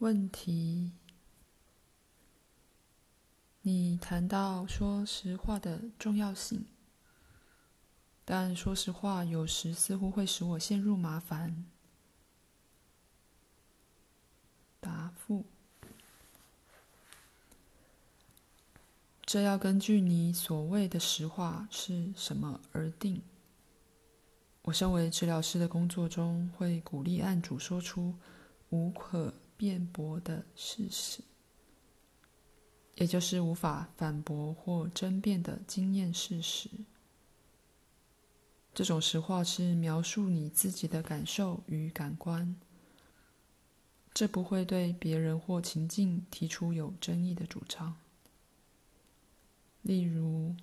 问题：你谈到说实话的重要性，但说实话有时似乎会使我陷入麻烦。答复：这要根据你所谓的实话是什么而定。我身为治疗师的工作中，会鼓励案主说出无可辩驳的事实，也就是无法反驳或争辩的经验事实。这种实话是描述你自己的感受与感官，这不会对别人或情境提出有争议的主张。例如，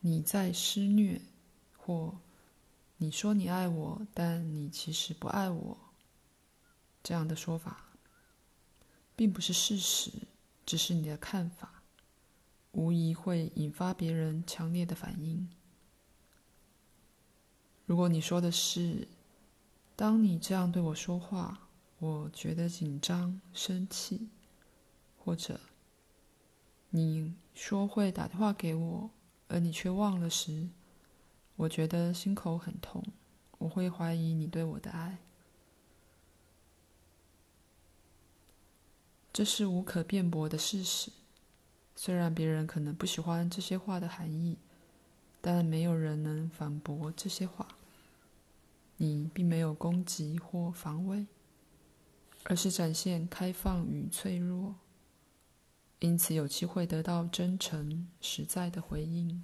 你在施虐，或你说你爱我，但你其实不爱我。这样的说法，并不是事实，只是你的看法，无疑会引发别人强烈的反应。如果你说的是，当你这样对我说话，我觉得紧张、生气，或者你说会打电话给我，而你却忘了时，我觉得心口很痛，我会怀疑你对我的爱。这是无可辩驳的事实。虽然别人可能不喜欢这些话的含义，但没有人能反驳这些话。你并没有攻击或防卫，而是展现开放与脆弱，因此有机会得到真诚、实在的回应。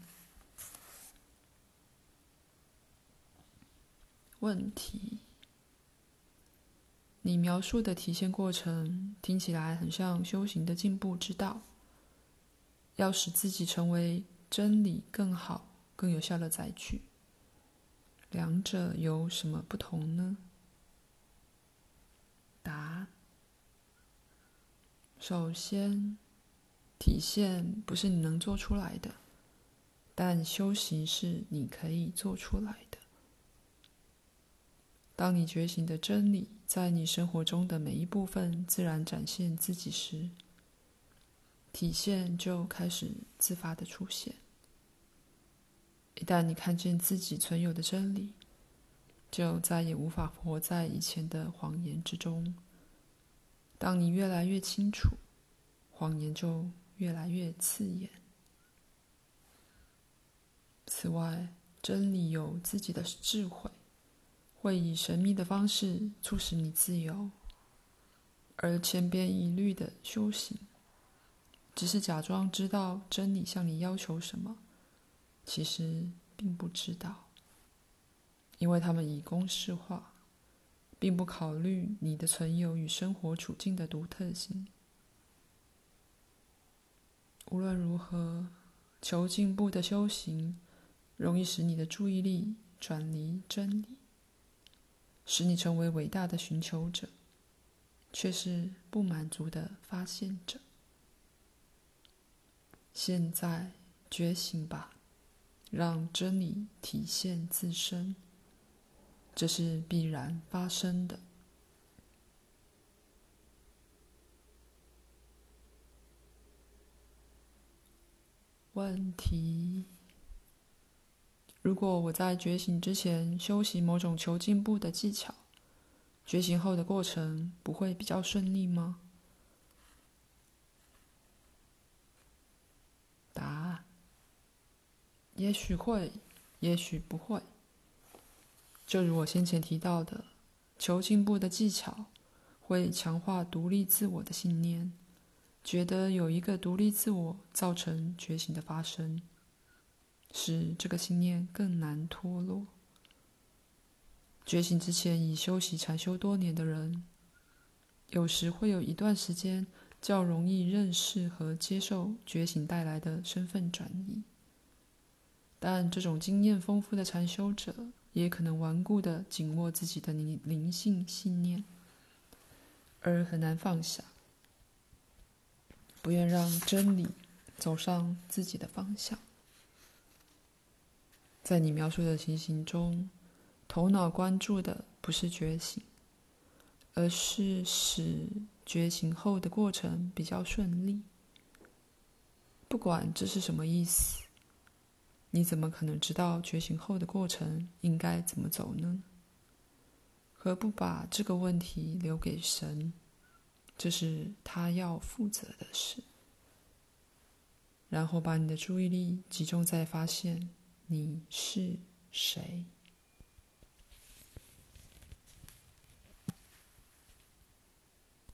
问题：你描述的体现过程听起来很像修行的进步之道，要使自己成为真理更好、更有效的载具。两者有什么不同呢？答：首先，体现不是你能做出来的，但修行是你可以做出来的。当你觉醒的真理在你生活中的每一部分自然展现自己时，体现就开始自发的出现。一旦你看见自己存有的真理，就再也无法活在以前的谎言之中。当你越来越清楚，谎言就越来越刺眼。此外，真理有自己的智慧。会以神秘的方式促使你自由，而千篇一律的修行，只是假装知道真理向你要求什么，其实并不知道，因为他们以公式化，并不考虑你的存有与生活处境的独特性。无论如何，求进步的修行，容易使你的注意力转离真理。使你成为伟大的寻求者，却是不满足的发现者。现在觉醒吧，让真理体现自身，这是必然发生的。问题。如果我在觉醒之前修习某种求进步的技巧，觉醒后的过程不会比较顺利吗？答案：也许会，也许不会。就如我先前提到的，求进步的技巧会强化独立自我的信念，觉得有一个独立自我造成觉醒的发生。使这个信念更难脱落。觉醒之前已修习禅修多年的人，有时会有一段时间较容易认识和接受觉醒带来的身份转移。但这种经验丰富的禅修者，也可能顽固地紧握自己的灵灵性信念，而很难放下，不愿让真理走上自己的方向。在你描述的情形中，头脑关注的不是觉醒，而是使觉醒后的过程比较顺利。不管这是什么意思，你怎么可能知道觉醒后的过程应该怎么走呢？何不把这个问题留给神？这是他要负责的事。然后把你的注意力集中在发现你是谁。